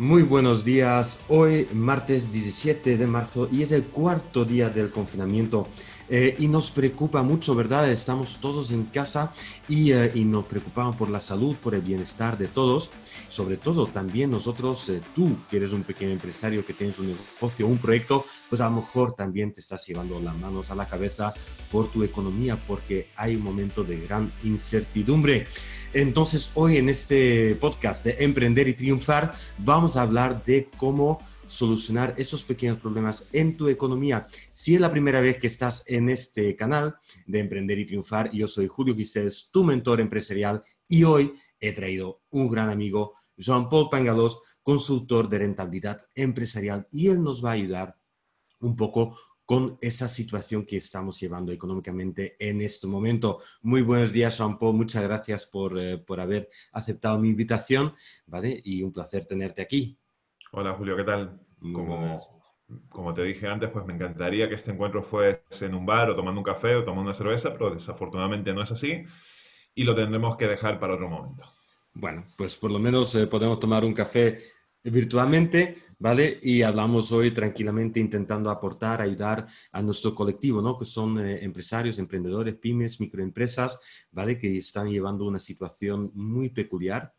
Muy buenos días. Hoy martes 17 de marzo y es el cuarto día del confinamiento. Eh, y nos preocupa mucho, ¿verdad? Estamos todos en casa y, eh, y, nos preocupamos por la salud, por el bienestar de todos. Sobre todo también nosotros, eh, tú que eres un pequeño empresario, que tienes un negocio, un proyecto, pues a lo mejor también te estás llevando las manos a la cabeza por tu economía porque hay un momento de gran incertidumbre. Entonces hoy en este podcast de Emprender y Triunfar vamos a hablar de cómo solucionar esos pequeños problemas en tu economía. Si es la primera vez que estás en este canal de Emprender y Triunfar, yo soy Julio Guisels, tu mentor empresarial, y hoy he traído un gran amigo, Jean-Paul Pangalos, consultor de rentabilidad empresarial, y él nos va a ayudar un poco con esa situación que estamos llevando económicamente en este momento. Muy buenos días, Jean-Paul. Muchas gracias por, eh, por haber aceptado mi invitación, ¿vale? Y un placer tenerte aquí. Hola Julio, ¿qué tal? Como, como, te dije antes, pues me encantaría que este encuentro fuese en un bar o tomando un café o tomando una cerveza, pero desafortunadamente no es así y lo tendremos que dejar para otro momento. Bueno, pues por lo menos eh, podemos tomar un café virtualmente, ¿vale? Y hablamos hoy tranquilamente intentando aportar, ayudar a nuestro colectivo, ¿no? Que son eh, empresarios, emprendedores, pymes, microempresas, ¿vale? Que están llevando una situación muy peculiar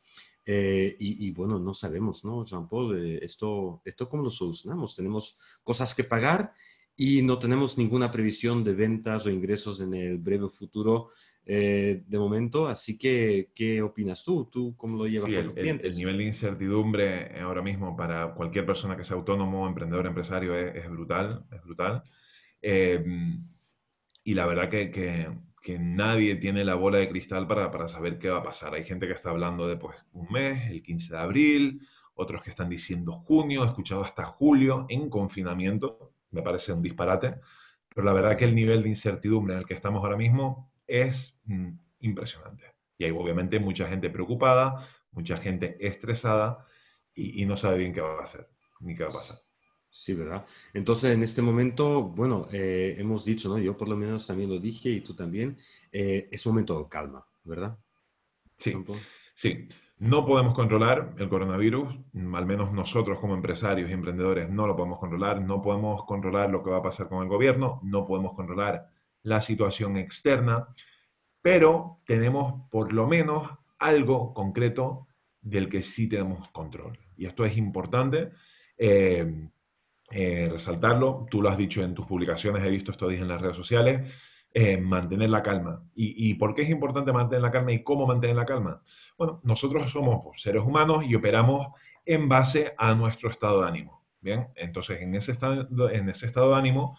eh, y, bueno, no sabemos, ¿no, Jean-Paul? Eh, esto, ¿Esto cómo lo solucionamos? Tenemos cosas que pagar y no tenemos ninguna previsión de ventas o ingresos en el breve futuro eh, de momento. Así que, ¿qué opinas tú? ¿Tú cómo lo llevas con los clientes? El, nivel de incertidumbre ahora mismo para cualquier persona que sea autónomo, emprendedor, empresario es, brutal, es brutal. y la verdad que, que que nadie tiene la bola de cristal para, saber qué va a pasar. Hay gente que está hablando de pues, un mes, el 15 de abril, otros que están diciendo junio, he escuchado hasta julio en confinamiento, me parece un disparate, pero la verdad que el nivel de incertidumbre en el que estamos ahora mismo es mm, impresionante. Y hay obviamente mucha gente preocupada, mucha gente estresada y, y no sabe bien qué va a hacer ni qué va a pasar. Sí, ¿verdad? Entonces, en este momento, bueno, eh, hemos dicho, ¿no? Yo por lo menos también lo dije y tú también, eh, es momento de calma, ¿verdad? Sí, sí. No podemos controlar el coronavirus, al menos nosotros como empresarios y emprendedores no lo podemos controlar, no podemos controlar lo que va a pasar con el gobierno, no podemos controlar la situación externa, pero tenemos por lo menos algo concreto del que sí tenemos control. Y esto es importante. Eh, eh, resaltarlo, tú lo has dicho en tus publicaciones, he visto días en las redes sociales, eh, mantener la calma. ¿Y, por qué es importante mantener la calma y cómo mantener la calma? Bueno, nosotros somos pues, seres humanos y operamos en base a nuestro estado de ánimo. Bien, entonces en ese estado, en ese estado de ánimo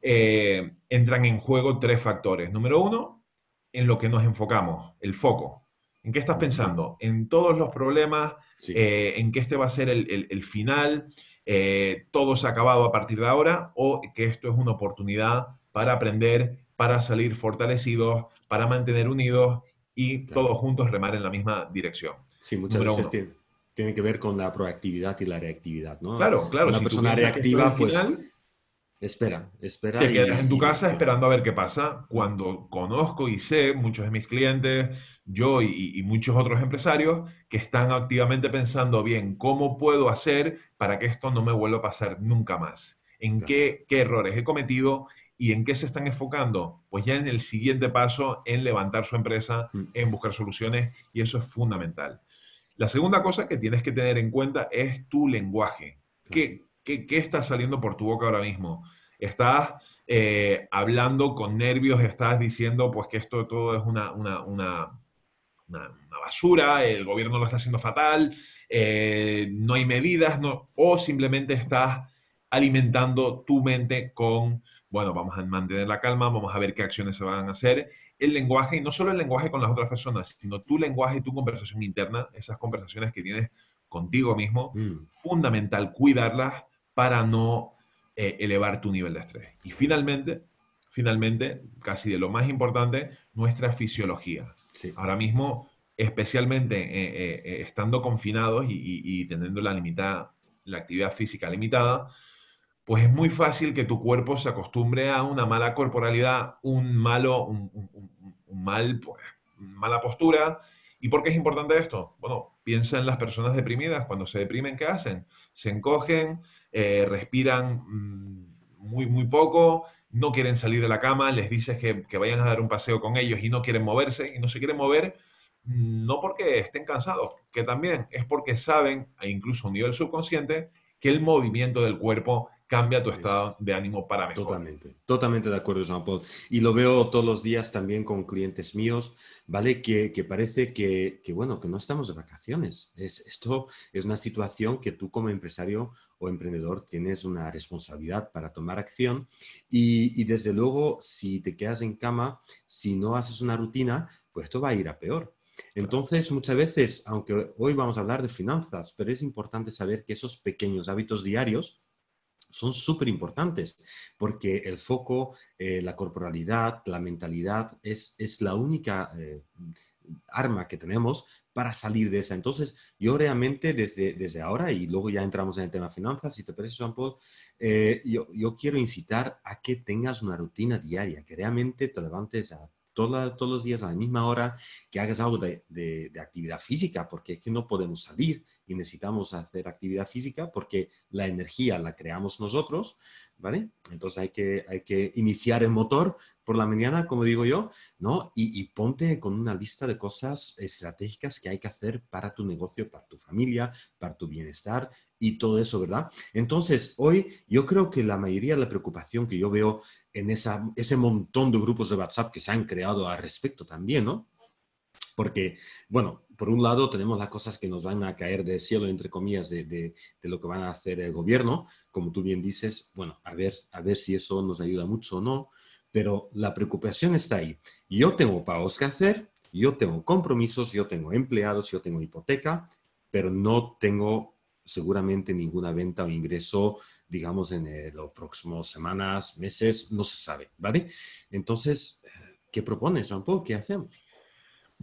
eh, entran en juego tres factores. Número uno, en lo que nos enfocamos, el foco. ¿En qué estás pensando? En todos los problemas, en que este va a ser el, el final, eh, todo se ha acabado a partir de ahora o que esto es una oportunidad para aprender, para salir fortalecidos, para mantener unidos y todos juntos remar en la misma dirección. Sí, muchas veces tiene, que ver con la proactividad y la reactividad, ¿no? Claro, claro. Una persona reactiva, pues... Espera, espera. Te quedas en tu casa esperando a ver qué pasa. Cuando conozco y sé muchos de mis clientes, yo y, muchos otros empresarios que están activamente pensando, bien, ¿cómo puedo hacer para que esto no me vuelva a pasar nunca más? ¿En qué, qué errores he cometido y en qué se están enfocando? Pues ya en el siguiente paso, en levantar su empresa, mm. en buscar soluciones y eso es fundamental. La segunda cosa que tienes que tener en cuenta es tu lenguaje. ¿Qué, ¿Qué, está saliendo por tu boca ahora mismo? Estás eh, hablando con nervios, estás diciendo pues que esto todo es una, una, basura, el gobierno lo está haciendo fatal, eh, no hay medidas, no, o simplemente estás alimentando tu mente con, bueno, vamos a mantener la calma, vamos a ver qué acciones se van a hacer. El lenguaje, y no solo el lenguaje con las otras personas, sino tu lenguaje y tu conversación interna, esas conversaciones que tienes contigo mismo, mm. fundamental cuidarlas para no eh, elevar tu nivel de estrés. Y finalmente, finalmente, casi de lo más importante, nuestra fisiología. Ahora mismo, especialmente eh, eh, estando confinados y, teniendo la, limitada, la actividad física limitada, pues es muy fácil que tu cuerpo se acostumbre a una mala corporalidad, un malo, un, mal, pues, mala postura. ¿Y por qué es importante esto? Bueno, piensa en las personas deprimidas. Cuando se deprimen, ¿qué hacen? Se encogen, eh, respiran mm, muy, muy poco, no quieren salir de la cama, les dices que, que, vayan a dar un paseo con ellos y no quieren moverse y no se quieren mover, mm, no porque estén cansados, que también es porque saben, e incluso a un nivel subconsciente, que el movimiento del cuerpo cambia tu estado de ánimo para mejor. Totalmente, totalmente de acuerdo, Jean-Paul. Y lo veo todos los días también con clientes míos, ¿vale? Que, que parece que, que, bueno, que no estamos de vacaciones. Es, esto es una situación que tú como empresario o emprendedor tienes una responsabilidad para tomar acción y, y desde luego, si te quedas en cama, si no haces una rutina, pues esto va a ir a peor. Entonces, muchas veces, aunque hoy vamos a hablar de finanzas, pero es importante saber que esos pequeños hábitos diarios son súper importantes porque el foco, eh, la corporalidad, la mentalidad es, es la única eh, arma que tenemos para salir de esa. Entonces, yo realmente desde, desde ahora, y luego ya entramos en el tema finanzas, si te parece, Jean-Paul, eh, yo, yo quiero incitar a que tengas una rutina diaria, que realmente te levantes a todos los días a la misma hora, que hagas algo de, de, actividad física, porque es que no podemos salir necesitamos hacer actividad física porque la energía la creamos nosotros, ¿vale? Entonces hay que, hay que iniciar el motor por la mañana, como digo yo, ¿no? Y, y, ponte con una lista de cosas estratégicas que hay que hacer para tu negocio, para tu familia, para tu bienestar y todo eso, ¿verdad? Entonces, hoy yo creo que la mayoría de la preocupación que yo veo en esa, ese montón de grupos de WhatsApp que se han creado al respecto también, ¿no? Porque, bueno, por un lado tenemos las cosas que nos van a caer del cielo, entre comillas, de, lo que van a hacer el gobierno, como tú bien dices, bueno, a ver, a ver si eso nos ayuda mucho o no, pero la preocupación está ahí. Yo tengo pagos que hacer, yo tengo compromisos, yo tengo empleados, yo tengo hipoteca, pero no tengo seguramente ninguna venta o ingreso, digamos, en eh, los próximos semanas, meses, no se sabe, ¿vale? Entonces, ¿qué propones, Jean-Paul? ¿Qué hacemos?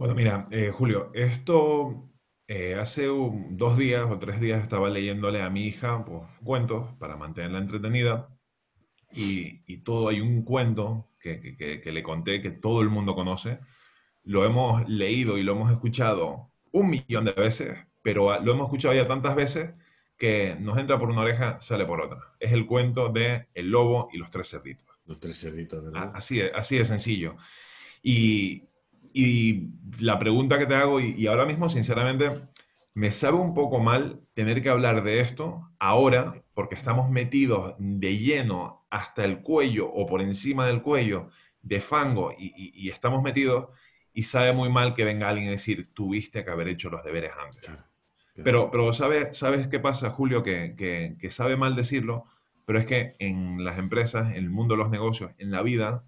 Bueno, mira, eh, Julio, esto eh, hace un, dos días o tres días estaba leyéndole a mi hija pues, cuentos para mantenerla entretenida y, y, todo hay un cuento que, que, que, le conté que todo el mundo conoce. Lo hemos leído y lo hemos escuchado un millón de veces, pero lo hemos escuchado ya tantas veces que nos entra por una oreja, sale por otra. Es el cuento de El lobo y los tres cerditos. Los tres cerditos, ¿verdad? Así, así de sencillo. Y, y, la pregunta que te hago, y, y ahora mismo, sinceramente, me sabe un poco mal tener que hablar de esto ahora, porque estamos metidos de lleno hasta el cuello o por encima del cuello de fango y, y, y, estamos metidos y sabe muy mal que venga alguien a decir, tuviste que haber hecho los deberes antes. Claro, claro. Pero, pero ¿sabes, ¿sabes qué pasa, Julio? Que, que, que, sabe mal decirlo, pero es que en las empresas, en el mundo de los negocios, en la vida,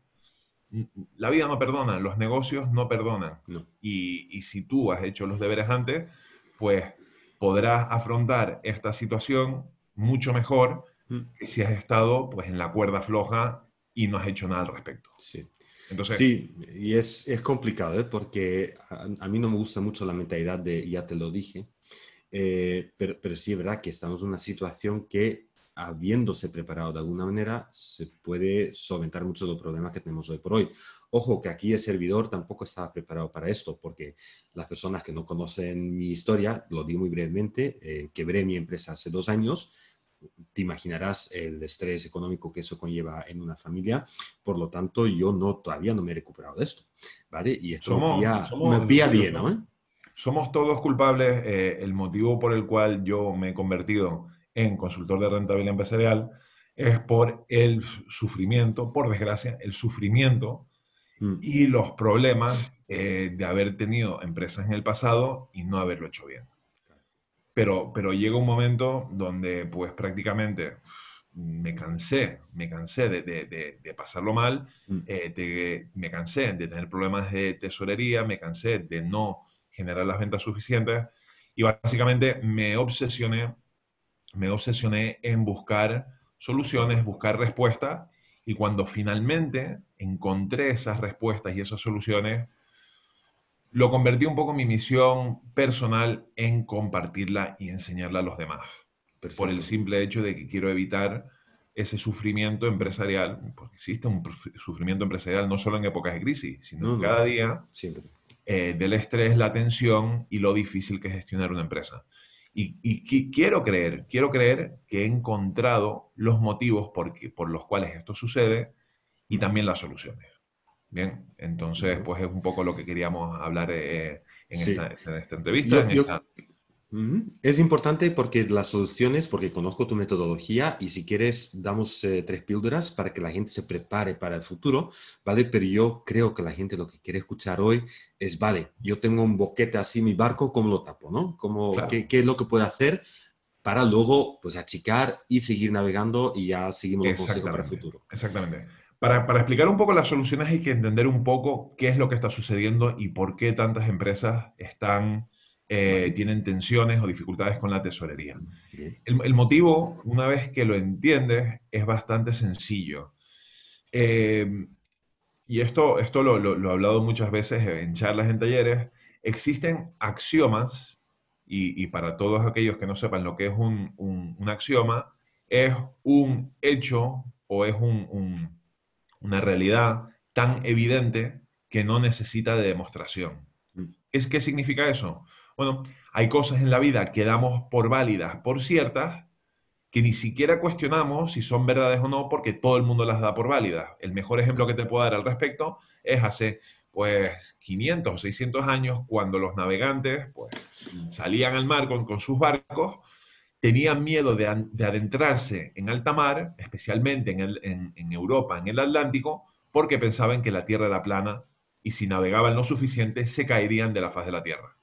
la vida no perdona, los negocios no perdonan. No. Y, y si tú has hecho los deberes antes, pues podrás afrontar esta situación mucho mejor mm. que si has estado pues, en la cuerda floja y no has hecho nada al respecto. Sí. Entonces, sí, y es, es complicado, ¿eh? porque a, a, mí no me gusta mucho la mentalidad de ya te lo dije, eh, pero, pero sí es verdad que estamos en una situación que habiéndose preparado de alguna manera, se puede solventar muchos de los problemas que tenemos hoy por hoy. Ojo que aquí el servidor tampoco estaba preparado para esto, porque las personas que no conocen mi historia, lo digo muy brevemente, eh, quebré mi empresa hace dos años, te imaginarás el estrés económico que eso conlleva en una familia, por lo tanto yo no todavía no me he recuperado de esto, ¿vale? Y esto somos, pilla, somos, me pilla lleno, ¿eh? Somos todos culpables, eh, el motivo por el cual yo me he convertido en consultor de rentabilidad empresarial es por el sufrimiento, por desgracia, el sufrimiento mm. y los problemas eh, de haber tenido empresas en el pasado y no haberlo hecho bien. Pero, pero llega un momento donde pues prácticamente me cansé, me cansé de, de, de pasarlo mal, mm. eh, de, me cansé de tener problemas de tesorería, me cansé de no generar las ventas suficientes y básicamente me obsesioné me obsesioné en buscar soluciones, buscar respuestas, y cuando finalmente encontré esas respuestas y esas soluciones, lo convertí un poco en mi misión personal en compartirla y enseñarla a los demás. Perfecto. Por el simple hecho de que quiero evitar ese sufrimiento empresarial, porque existe un sufrimiento empresarial no solo en épocas de crisis, sino no, no. cada día. Siempre. eh, del estrés, la tensión y lo difícil que es gestionar una empresa. Y, quiero creer, quiero creer que he encontrado los motivos por, por los cuales esto sucede y también las soluciones. Bien, entonces, pues es un poco lo que queríamos hablar eh, en, esta, entrevista. Es importante porque las soluciones, porque conozco tu metodología y si quieres damos eh, tres píldoras para que la gente se prepare para el futuro, ¿vale? Pero yo creo que la gente lo que quiere escuchar hoy es, vale, yo tengo un boquete así, mi barco, ¿cómo lo tapo, no? Como, ¿qué, es lo que puedo hacer para luego, pues, achicar y seguir navegando y ya seguimos los consejos para el futuro? Exactamente. Para, para, explicar un poco las soluciones hay que entender un poco qué es lo que está sucediendo y por qué tantas empresas están eh, tienen tensiones o dificultades con la tesorería. El, motivo, una vez que lo entiendes, es bastante sencillo. Eh, y esto, esto lo, he hablado muchas veces en charlas, en talleres. Existen axiomas, y, para todos aquellos que no sepan lo que es un, un, axioma, es un hecho o es un, una realidad tan evidente que no necesita de demostración. Mm. ¿Es, ¿Qué significa eso? Bueno, hay cosas en la vida que damos por válidas, por ciertas, que ni siquiera cuestionamos si son verdades o no, porque todo el mundo las da por válidas. El mejor ejemplo que te puedo dar al respecto es hace pues 500 o 600 años, cuando los navegantes pues, salían al mar con, sus barcos, tenían miedo de, adentrarse en alta mar, especialmente en, en Europa, en el Atlántico, porque pensaban que la Tierra era plana y si navegaban lo suficiente se caerían de la faz de la Tierra.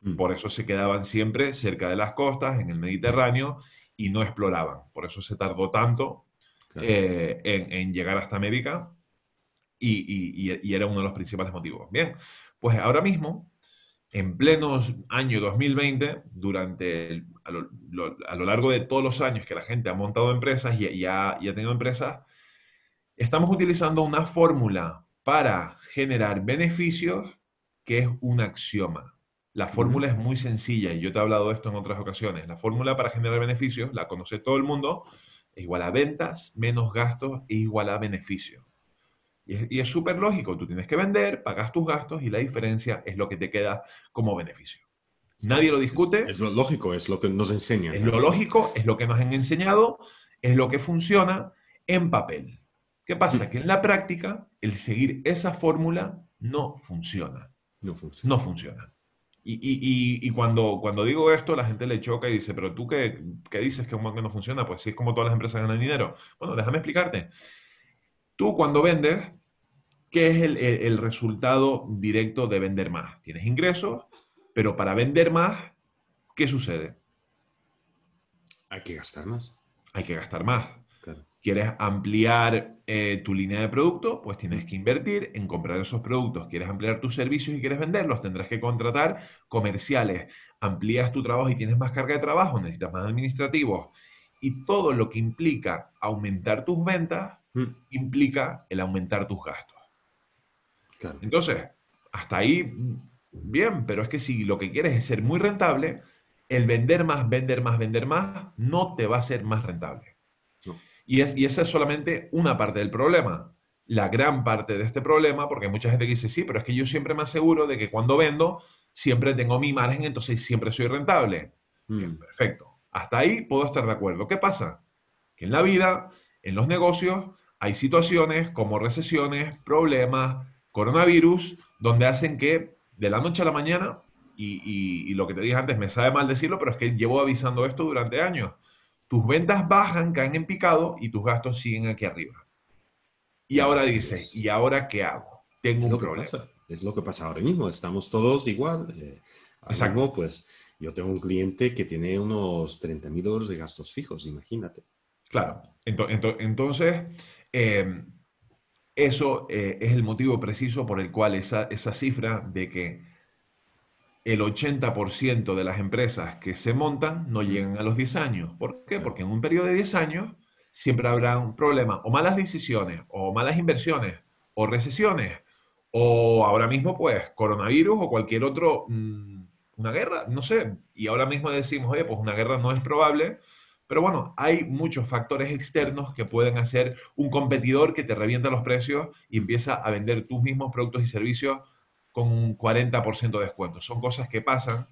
Mm. Por eso se quedaban siempre cerca de las costas, en el Mediterráneo, y no exploraban. Por eso se tardó tanto eh, en, llegar hasta América y, era uno de los principales motivos. Bien, pues ahora mismo, en pleno año 2020, durante a, lo, largo de todos los años que la gente ha montado empresas y, ha, ha tenido empresas, estamos utilizando una fórmula para generar beneficios que es un axioma. La fórmula es muy sencilla y yo te he hablado de esto en otras ocasiones. La fórmula para generar beneficios, la conoce todo el mundo, es igual a ventas menos gastos es igual a beneficio. Y es súper lógico, tú tienes que vender, pagas tus gastos y la diferencia es lo que te queda como beneficio. Nadie lo discute. Es, lo lógico, es lo que nos enseñan. Es lo lógico, es lo que nos han enseñado, es lo que funciona en papel. ¿Qué pasa? Que en la práctica el seguir esa fórmula no funciona. No funciona. No funciona. Y, cuando, cuando digo esto, la gente le choca y dice, pero tú qué, dices que un banco no funciona, pues si es como todas las empresas ganan dinero. Bueno, déjame explicarte. Tú cuando vendes, ¿qué es el, resultado directo de vender más? Tienes ingresos, pero para vender más, ¿qué sucede? Hay que gastar más. Hay que gastar más quieres ampliar eh, tu línea de producto, pues tienes que invertir en comprar esos productos. Quieres ampliar tus servicios y quieres venderlos, tendrás que contratar comerciales. Amplías tu trabajo y tienes más carga de trabajo, necesitas más administrativos. Y todo lo que implica aumentar tus ventas, mm. implica el aumentar tus gastos. Entonces, hasta ahí, bien, pero es que si lo que quieres es ser muy rentable, el vender más, vender más, vender más, no te va a ser más rentable. Y, es, y esa es solamente una parte del problema. La gran parte de este problema, porque mucha gente dice, sí, pero es que yo siempre me aseguro de que cuando vendo, siempre tengo mi margen, entonces siempre soy rentable. Mm. perfecto. Hasta ahí puedo estar de acuerdo. ¿Qué pasa? Que en la vida, en los negocios, hay situaciones como recesiones, problemas, coronavirus, donde hacen que de la noche a la mañana, y, y, lo que te dije antes, me sabe mal decirlo, pero es que llevo avisando esto durante años tus ventas bajan, caen en picado y tus gastos siguen aquí arriba. Y ahora dice, ¿y ahora qué hago? Tengo un problema. Es lo que pasa ahora mismo, estamos todos igual. Eh, Exacto. pues yo tengo un cliente que tiene unos 30 mil euros de gastos fijos, imagínate. Claro, entonces, em, eso eh, es el motivo preciso por el cual esa, esa cifra de que el 80% de las empresas que se montan no llegan a los 10 años. ¿Por qué? Porque en un periodo de 10 años siempre habrá un problema, o malas decisiones, o malas inversiones, o recesiones, o ahora mismo pues coronavirus o cualquier otro, mm, una guerra, no sé. Y ahora mismo decimos, oye, pues una guerra no es probable, pero bueno, hay muchos factores externos que pueden hacer un competidor que te revienta los precios y empieza a vender tus mismos productos y servicios con un 40% de descuento. Son cosas que pasan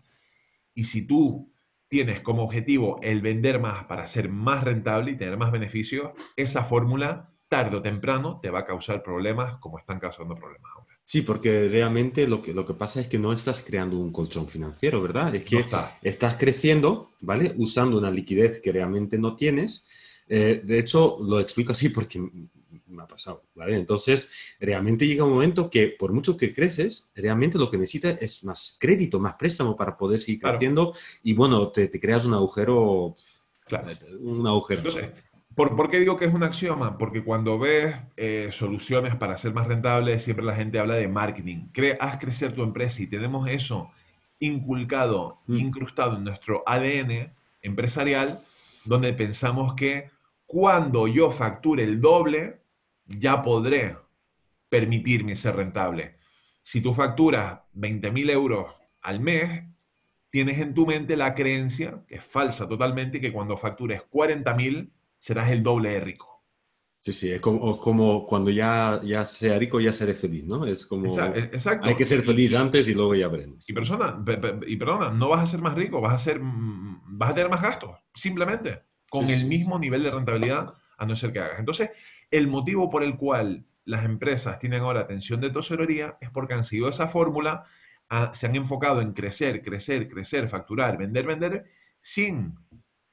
y si tú tienes como objetivo el vender más para ser más rentable y tener más beneficios, esa fórmula tarde o temprano te va a causar problemas como están causando problemas ahora. Sí, porque realmente lo que, lo que pasa es que no estás creando un colchón financiero, ¿verdad? Es que estás creciendo, ¿vale? Usando una liquidez que realmente no tienes. Eh, de hecho, lo explico así porque me ha pasado, ¿vale? Entonces, realmente llega un momento que por mucho que creces, realmente lo que necesitas es más crédito, más préstamo para poder seguir creciendo y bueno, te, creas un agujero, claro. un agujero. ¿Por, qué digo que es un axioma? Porque cuando ves eh, soluciones para ser más rentable, siempre la gente habla de marketing. haz crecer tu empresa y tenemos eso inculcado, mm. incrustado en nuestro ADN empresarial, donde pensamos que cuando yo facture el doble, ya podré permitirme ser rentable. Si tú facturas 20.000 euros al mes, tienes en tu mente la creencia, que es falsa totalmente, que cuando factures 40.000, serás el doble de rico. Sí, sí, es como, como, cuando ya, ya sea rico, ya seré feliz, ¿no? Es como... Exacto. Hay que ser feliz antes y luego ya veremos. Y, persona, y perdona, no vas a ser más rico, vas a, ser, mm, vas a tener más gastos, simplemente, con el mismo nivel de rentabilidad, a no ser que hagas. Entonces, el motivo por el cual las empresas tienen ahora atención de tesorería es porque han seguido esa fórmula, se han enfocado en crecer, crecer, crecer, facturar, vender, vender, sin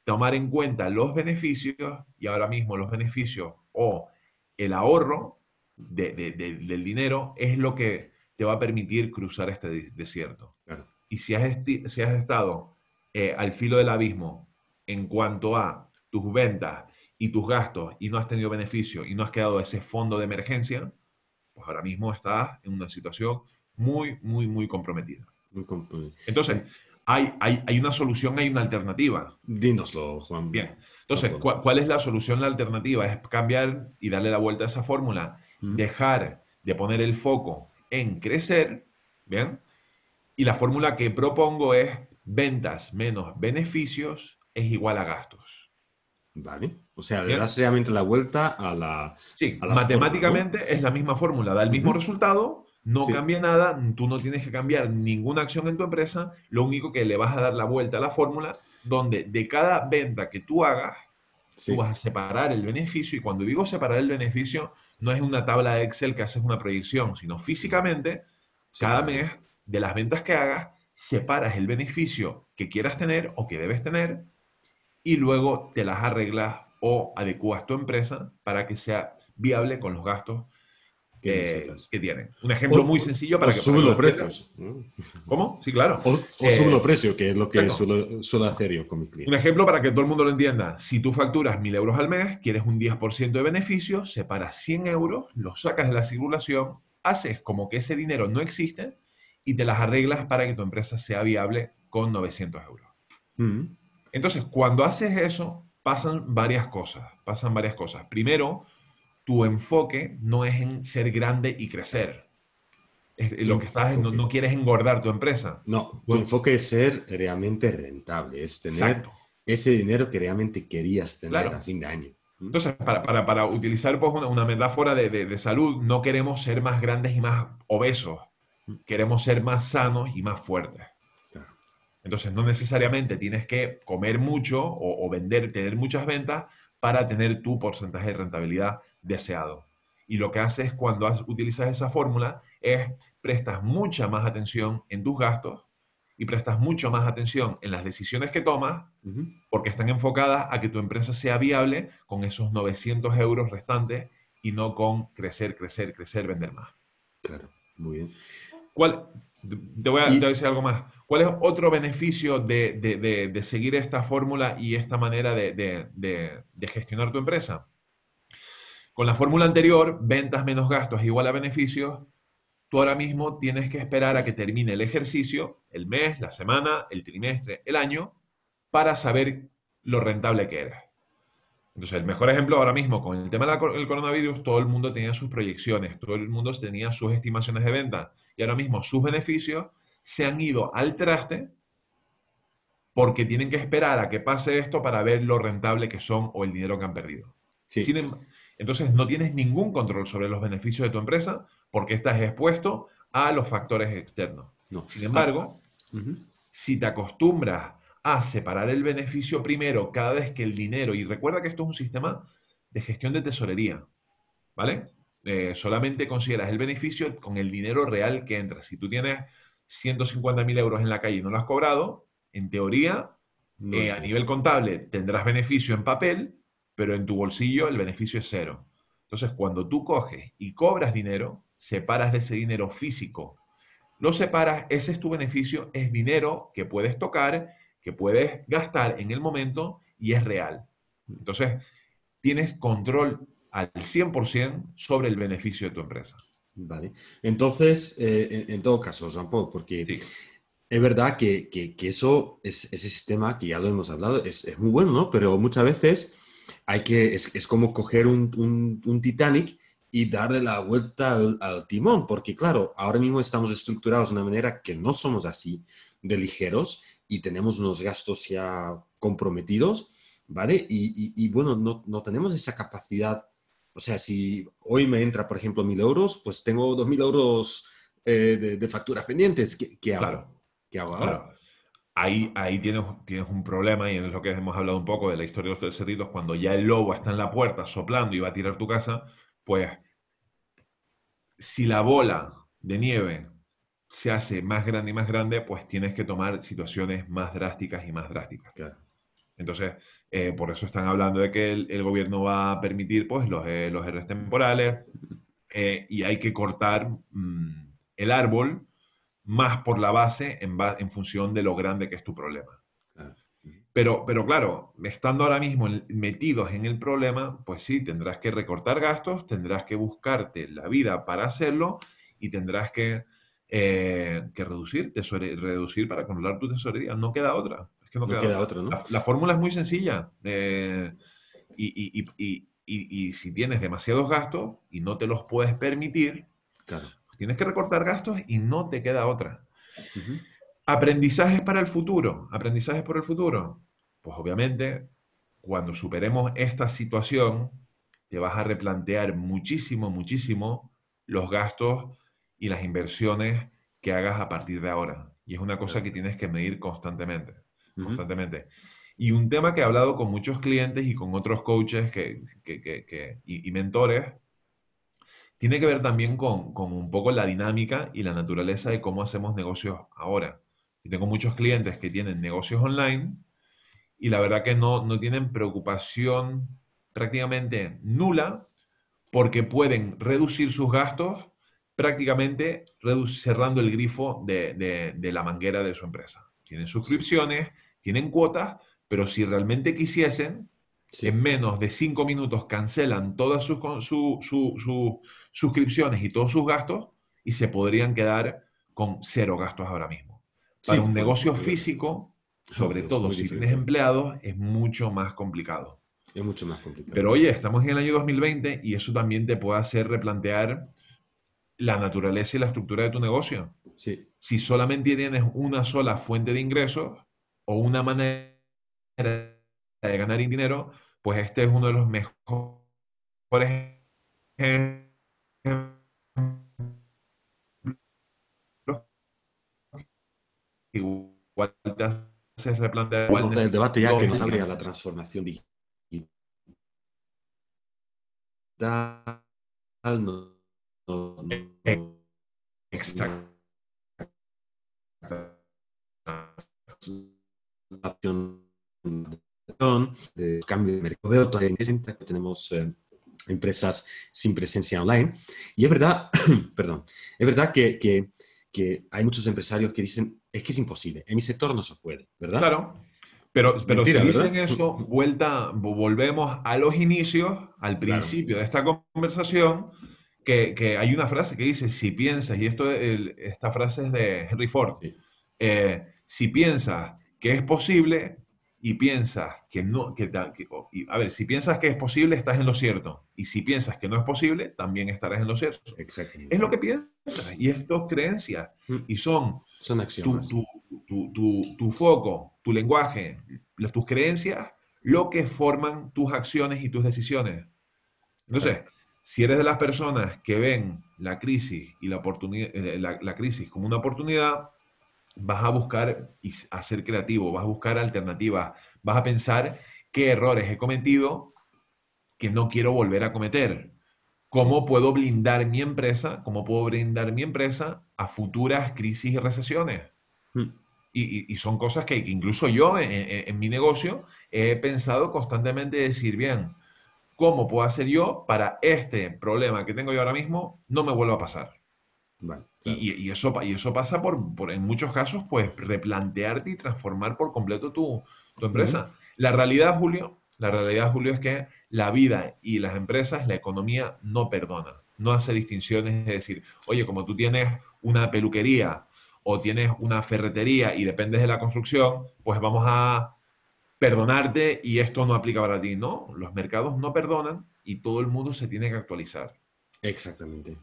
tomar en cuenta los beneficios y ahora mismo los beneficios o el ahorro del dinero es lo que te va a permitir cruzar este desierto. Y si has, si has estado eh, al filo del abismo en cuanto a tus ventas y tus gastos y no has tenido beneficio y no has quedado ese fondo de emergencia, pues ahora mismo estás en una situación muy, muy, muy comprometida. Muy comprometida. Entonces, hay, una solución, hay una alternativa. Dínoslo, Juan. Bien. Entonces, ¿cuál, es la solución, la alternativa? Es cambiar y darle la vuelta a esa fórmula. Dejar de poner el foco en crecer, ¿bien? Y la fórmula que propongo es ventas menos beneficios es igual a gastos. Vale. O sea, le das realmente la vuelta a la. Sí, matemáticamente es la misma fórmula, da el mismo resultado, no cambia nada, tú no tienes que cambiar ninguna acción en tu empresa, lo único que le vas a dar la vuelta a la fórmula donde de cada venta que tú hagas, tú vas a separar el beneficio y cuando digo separar el beneficio, no es una tabla de Excel que haces una proyección, sino físicamente, cada mes de las ventas que hagas, separas el beneficio que quieras tener o que debes tener y luego te las arreglas o adecuas tu empresa para que sea viable con los gastos que, tienen. Un ejemplo muy sencillo para o que... Suben los precios. ¿Cómo? Sí, claro. O, o eh, suben los precios, que es lo que suelo, hacer yo con mis clientes. Un ejemplo para que todo el mundo lo entienda. Si tú facturas 1.000 euros al mes, quieres un 10% de beneficio, separas 100 euros, los sacas de la circulación, haces como que ese dinero no existe y te las arreglas para que tu empresa sea viable con 900 euros. Mm. Entonces, cuando haces eso, pasan varias cosas. Pasan varias cosas. Primero, tu enfoque no es en ser grande y crecer. lo que estás no, no, quieres engordar tu empresa. No, tu enfoque es ser realmente rentable, es tener ese dinero que realmente querías tener a fin de año. ¿Mm? Entonces, para, utilizar pues, una, metáfora de, salud, no queremos ser más grandes y más obesos, ¿Mm? queremos ser más sanos y más fuertes. Entonces, no necesariamente tienes que comer mucho o, o, vender, tener muchas ventas para tener tu porcentaje de rentabilidad deseado. Y lo que haces cuando utilizas esa fórmula es prestas mucha más atención en tus gastos y prestas mucho más atención en las decisiones que tomas porque están enfocadas a que tu empresa sea viable con esos 900 euros restantes y no con crecer, crecer, crecer, vender más. Claro, muy bien. ¿Cuál, te voy, a, decir algo más. ¿Cuál es otro beneficio de, seguir esta fórmula y esta manera de, gestionar tu empresa? Con la fórmula anterior, ventas menos gastos igual a beneficios, tú ahora mismo tienes que esperar a que termine el ejercicio, el mes, la semana, el trimestre, el año, para saber lo rentable que eres. Entonces, el mejor ejemplo ahora mismo con el tema del coronavirus, todo el mundo tenía sus proyecciones, todo el mundo tenía sus estimaciones de venta y ahora mismo sus beneficios se han ido al traste porque tienen que esperar a que pase esto para ver lo rentable que son o el dinero que han perdido. Em, entonces, no tienes ningún control sobre los beneficios de tu empresa porque estás expuesto a los factores externos. No. Sin embargo, Ujú. si te acostumbras a separar el beneficio primero cada vez que el dinero, y recuerda que esto es un sistema de gestión de tesorería, ¿vale? Eh, solamente consideras el beneficio con el dinero real que entra. Si tú tienes 150.000 euros en la calle y no lo has cobrado, en teoría, No eh, a nivel contable tendrás beneficio en papel, pero en tu bolsillo el beneficio es cero. Entonces, cuando tú coges y cobras dinero, separas de ese dinero físico. Lo separas, ese es tu beneficio, es dinero que puedes tocar, que puedes gastar en el momento y es real. Entonces, tienes control al 100% sobre el beneficio de tu empresa. Vale. Entonces, eh, en, en todo caso, Jean-Paul, porque Sí. es verdad que, que- que eso, es, ese sistema que ya lo hemos hablado, es, es muy bueno, ¿no? Pero muchas veces hay que, es, es como coger un, un- un Titanic y darle la vuelta al, al timón, porque claro, ahora mismo estamos estructurados de una manera que no somos así de ligeros y tenemos unos gastos ya comprometidos, ¿vale? Y, y- y, bueno, no, no tenemos esa capacidad. O sea, si hoy me entra, por ejemplo, mil euros, pues tengo dos mil euros eh, de, de facturas pendientes. ¿Qué, qué hago? Claro. ¿Qué hago ahora? Claro. Ahí, ahí tienes, tienes un problema y es lo que hemos hablado un poco de la historia de los tres cerditos. Cuando ya el lobo está en la puerta soplando y va a tirar tu casa, pues si la bola de nieve se hace más grande y más grande, pues tienes que tomar situaciones más drásticas y más drásticas. Claro. Entonces, eh, por eso están hablando de que el, el gobierno va a permitir pues, los, eh, los ERES temporales eh, y hay que cortar mm, el árbol más por la base en, ba- en función de lo grande que es tu problema. Claro. Pero, pero claro, estando ahora mismo en- metidos en el problema, pues sí, tendrás que recortar gastos, tendrás que buscarte la vida para hacerlo y tendrás que, eh, que reducir, tesore- reducir para controlar tu tesorería. No queda otra. Es que no, No queda, queda otra. otra, ¿no? La, la fórmula es muy sencilla. eh, y, y- y- y- si tienes demasiados gastos y no te los puedes permitir, Claro. pues tienes que recortar gastos y no te queda otra. Aprendizajes para el futuro. Aprendizajes para el futuro. Pues obviamente, cuando superemos esta situación, te vas a replantear muchísimo, muchísimo los gastos y las inversiones que hagas a partir de ahora. Y es una cosa que tienes que medir constantemente. Y un tema que he hablado con muchos clientes y con otros coaches que, que- que- que- y, y mentores, tiene que ver también con, con un poco la dinámica y la naturaleza de cómo hacemos negocios ahora. Y tengo muchos clientes que tienen negocios online y la verdad que no, no tienen preocupación prácticamente nula porque pueden reducir sus gastos prácticamente cerrando el grifo de, de- de la manguera de su empresa. Tienen suscripciones, tienen cuotas, pero si realmente quisiesen, Sí. en menos de cinco minutos cancelan todas sus su- su- su- suscripciones y todos sus gastos y se podrían quedar con cero gastos ahora mismo. Para Sí, un negocio porque- físico, sobre todo si tienes empleados, es mucho más complicado. Es mucho más complicado. Pero oye, estamos en el año 2020 y eso también te puede hacer replantear la naturaleza y la estructura de tu negocio. Sí. Si solamente tienes una sola fuente de ingresos o una manera de ganar dinero, pues este es uno de los mejores igual te haces replantear. igual del debate ya que nos necesitas abre a la transformación digital. No, no- no- no- Exacto. de cambio de mercado. Todavía en que tenemos eh, empresas sin presencia online. Y es verdad, perdón, es verdad que, que- que hay muchos empresarios que dicen, es que es imposible, en mi sector no se puede, ¿verdad? Claro. Pero, pero Mentira, si dicen ¿verdad? eso, vuelta, vo- volvemos a los inicios, al principio de esta conversación, que, que hay una frase que dice, si piensas, y esto, el- esta frase es de Henry Ford, Sí. eh, si piensas que es posible y piensas que no, que, que- y, a ver, si piensas que es posible, estás en lo cierto, y si piensas que no es posible, también estarás en lo cierto. Exactamente. Es lo que piensas, y es tu creencias, Mm. y son Son tu, axiomas. tu- tu- tu- tu foco, tu lenguaje, las- tus creencias, lo que forman tus acciones y tus decisiones. Entonces, Si eres de las personas que ven la crisis y la, oportunidad, eh, la, crisis como una oportunidad, vas a buscar y a ser creativo, vas a buscar alternativas, vas a pensar qué errores he cometido que no quiero volver a cometer. ¿Cómo puedo blindar mi empresa? ¿Cómo puedo blindar mi empresa a futuras crisis y recesiones? Mm. Y, son cosas que, incluso yo en, mi negocio he pensado constantemente decir, bien, ¿cómo puedo hacer yo para este problema que tengo yo ahora mismo no me vuelva a pasar? y, eso, y eso pasa por, por, en muchos casos, pues replantearte y transformar por completo tu, tu empresa. La realidad, Julio, la realidad, Julio, es que la vida y las empresas, la economía no perdona, no hace distinciones de decir, oye, como tú tienes una peluquería o tienes una ferretería y dependes de la construcción, pues vamos a perdonarte y esto no aplica para ti. No, los mercados no perdonan y todo el mundo se tiene que actualizar. Exactamente.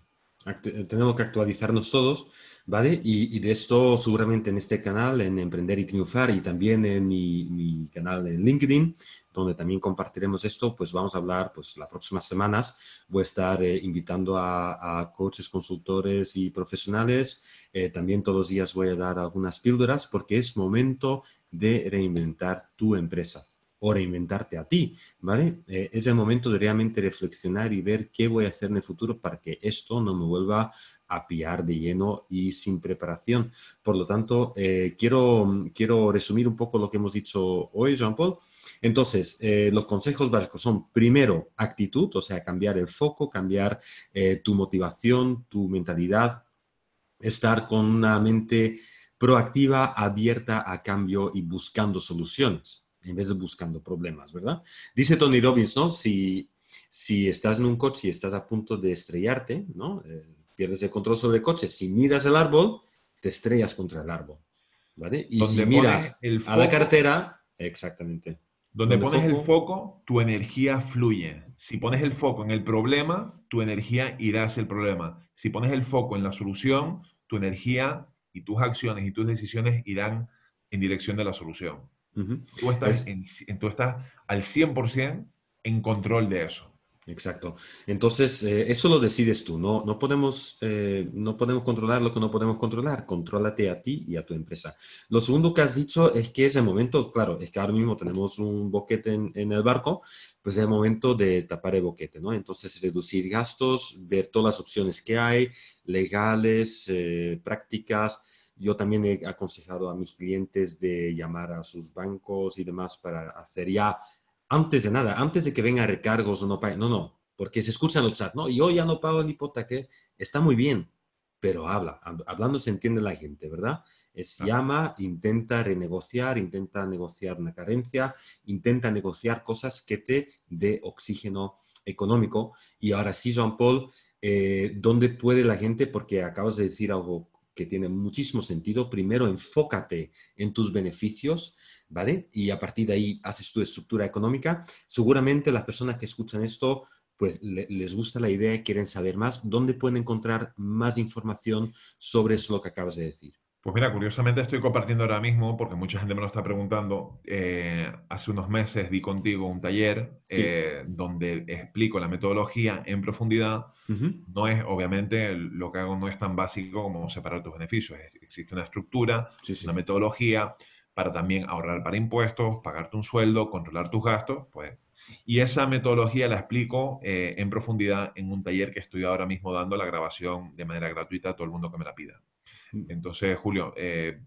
Tenemos que actualizarnos todos, ¿vale? Y, de esto seguramente en este canal, en Emprender y Triunfar, y también en mi, canal en LinkedIn, donde también compartiremos esto, pues vamos a hablar, pues las próximas semanas voy a estar eh, invitando a, coaches, consultores y profesionales. Eh, también todos los días voy a dar algunas píldoras porque es momento de reinventar tu empresa o reinventarte a ti, ¿vale? Eh, es el momento de realmente reflexionar y ver qué voy a hacer en el futuro para que esto no me vuelva a pillar de lleno y sin preparación. Por lo tanto, eh, quiero, quiero resumir un poco lo que hemos dicho hoy, Jean-Paul. Entonces, eh, los consejos básicos son, primero, actitud, o sea, cambiar el foco, cambiar tu motivación, tu mentalidad, estar con una mente proactiva, abierta a cambio y buscando soluciones en vez de buscando problemas, ¿verdad? Dice Tony Robbins, ¿no? Si, si estás en un coche y estás a punto de estrellarte, ¿no? Eh, pierdes el control sobre el coche. Si miras el árbol, te estrellas contra el árbol, ¿vale? Y si miras a la cartera, exactamente. Donde, pones el foco, tu energía fluye. Si pones el foco en el problema, tu energía irá hacia el problema. Si pones el foco en la solución, tu energía y tus acciones y tus decisiones irán en dirección de la solución tú, estás en, estás al 100% en control de eso. Exacto. Entonces, eh, eso lo decides tú. No, no, podemos, eh, no podemos controlar lo que no podemos controlar. Contrólate a ti y a tu empresa. Lo segundo que has dicho es que es el momento, claro, es que ahora mismo tenemos un boquete en, el barco, pues es el momento de tapar el boquete, ¿no? Entonces, reducir gastos, ver todas las opciones que hay, legales, eh, prácticas yo también he aconsejado a mis clientes de llamar a sus bancos y demás para hacer ya, antes de nada, antes de que vengan recargos o no paguen, no, no, porque se escuchan los chats, no, yo ya no pago el hipoteca, está muy bien, pero habla, hablando se entiende la gente, ¿verdad? Es llama, intenta renegociar, intenta negociar una carencia, intenta negociar cosas que te dé oxígeno económico. Y ahora sí, Jean-Paul, eh, ¿dónde puede la gente? Porque acabas de decir algo que tiene muchísimo sentido. Primero, enfócate en tus beneficios, ¿vale? Y a partir de ahí haces tu estructura económica. Seguramente las personas que escuchan esto, pues les gusta la idea quieren saber más. ¿Dónde pueden encontrar más información sobre eso lo que acabas de decir? Pues mira, curiosamente estoy compartiendo ahora mismo, porque mucha gente me lo está preguntando, eh, hace unos meses di contigo un taller eh, donde explico la metodología en profundidad. No es, obviamente, lo que hago no es tan básico como separar tus beneficios. Existe una estructura, una metodología para también ahorrar para impuestos, pagarte un sueldo, controlar tus gastos, pues. Y esa metodología la explico eh, en profundidad en un taller que estoy ahora mismo dando la grabación de manera gratuita a todo el mundo que me la pida. Entonces, Julio, eh,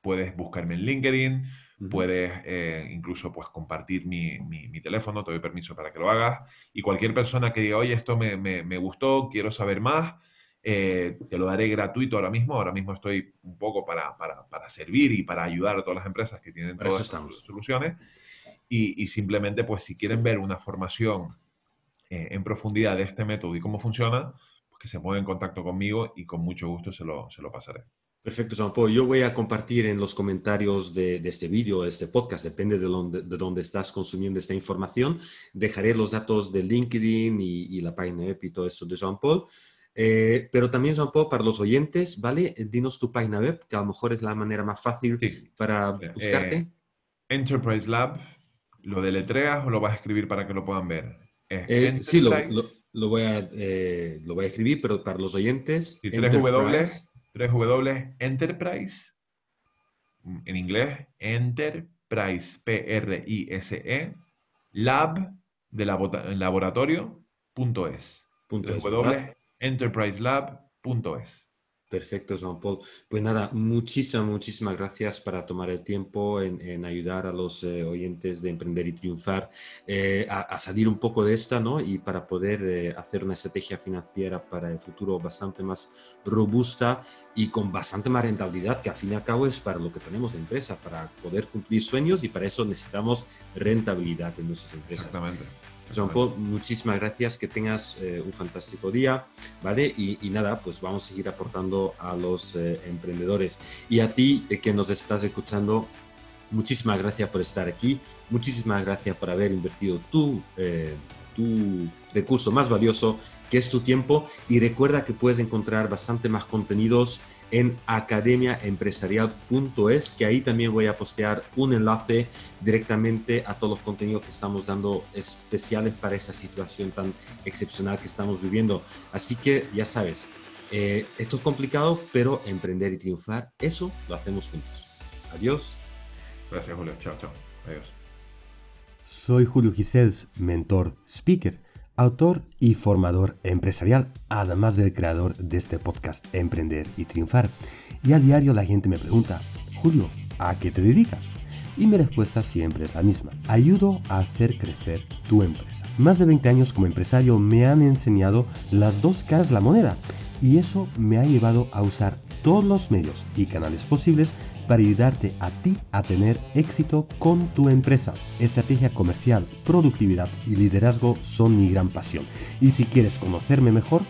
puedes buscarme en LinkedIn, puedes eh, incluso pues, compartir mi, mi, teléfono, te doy permiso para que lo hagas. Y cualquier persona que diga, oye, esto me, me, gustó, quiero saber más, eh, te lo daré gratuito ahora mismo. Ahora mismo estoy un poco para, para, para servir y para ayudar a todas las empresas que tienen todas estas soluciones. Y, y, simplemente, pues si quieren ver una formación en profundidad de este método y cómo funciona, que se ponga en contacto conmigo y con mucho gusto se lo, se lo pasaré. Perfecto, Jean Paul. Yo voy a compartir en los comentarios de, de este vídeo, de este podcast, depende de dónde, de dónde estás consumiendo esta información. Dejaré los datos de LinkedIn y, la página web y todo eso de Jean Paul. Eh, pero también, Jean Paul, para los oyentes, ¿vale? Dinos tu página web, que a lo mejor es la manera más fácil para buscarte. Eh, Enterprise Lab, ¿lo deletreas o lo vas a escribir para que lo puedan ver? Eh, sí, lo, Lo voy a, eh, lo voy a escribir, pero para los oyentes. Y tres W, tres W, Enterprise, en inglés, Enterprise, P-R-I-S-E, Lab, de laboratorio, punto es. Punto es. W, enterpriselab.es. Perfecto, Jean Paul. Pues nada, muchísimas, muchísimas gracias para tomar el tiempo en, ayudar a los eh, oyentes de Emprender y Triunfar eh, a, salir un poco de esta, ¿no? Y para poder eh, hacer una estrategia financiera para el futuro bastante más robusta y con bastante más rentabilidad, que al fin y al cabo es para lo que tenemos empresa, para poder cumplir sueños y para eso necesitamos rentabilidad en nuestras empresas. Exactamente. Jean Paul, muchísimas gracias, que tengas eh, un fantástico día, ¿vale? Y, nada, pues vamos a seguir aportando a los eh, emprendedores. Y a ti eh, que nos estás escuchando, muchísimas gracias por estar aquí, muchísimas gracias por haber invertido tu, tu recurso más valioso, que es tu tiempo, y recuerda que puedes encontrar bastante más contenidos en academiaempresarial.es, que ahí también voy a postear un enlace directamente a todos los contenidos que estamos dando especiales para esa situación tan excepcional que estamos viviendo. Así que ya sabes, eh, esto es complicado, pero emprender y triunfar, eso lo hacemos juntos. Adiós. Gracias, Julio. Chao, chao. Adiós. Soy Julio Gisels, mentor, speaker autor y formador empresarial, además del creador de este podcast Emprender y Triunfar. Y a diario la gente me pregunta, Julio, ¿a qué te dedicas? Y mi respuesta siempre es la misma. Ayudo a hacer crecer tu empresa. Más de 20 años como empresario me han enseñado las dos caras de la moneda y eso me ha llevado a usar todos los medios y canales posibles para ayudarte a ti a tener éxito con tu empresa. Estrategia comercial, productividad y liderazgo son mi gran pasión. Y si quieres conocerme mejor,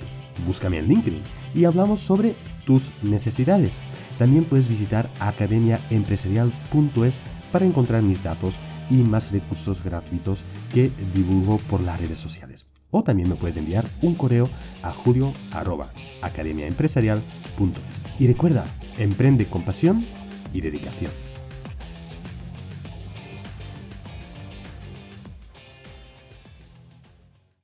búscame en LinkedIn y hablamos sobre tus necesidades. También puedes visitar academiaempresarial.es para encontrar mis datos y más recursos gratuitos que divulgo por las redes sociales. O también me puedes enviar un correo a julio.academiaempresarial.es. Y recuerda, emprende con pasión y dedicación.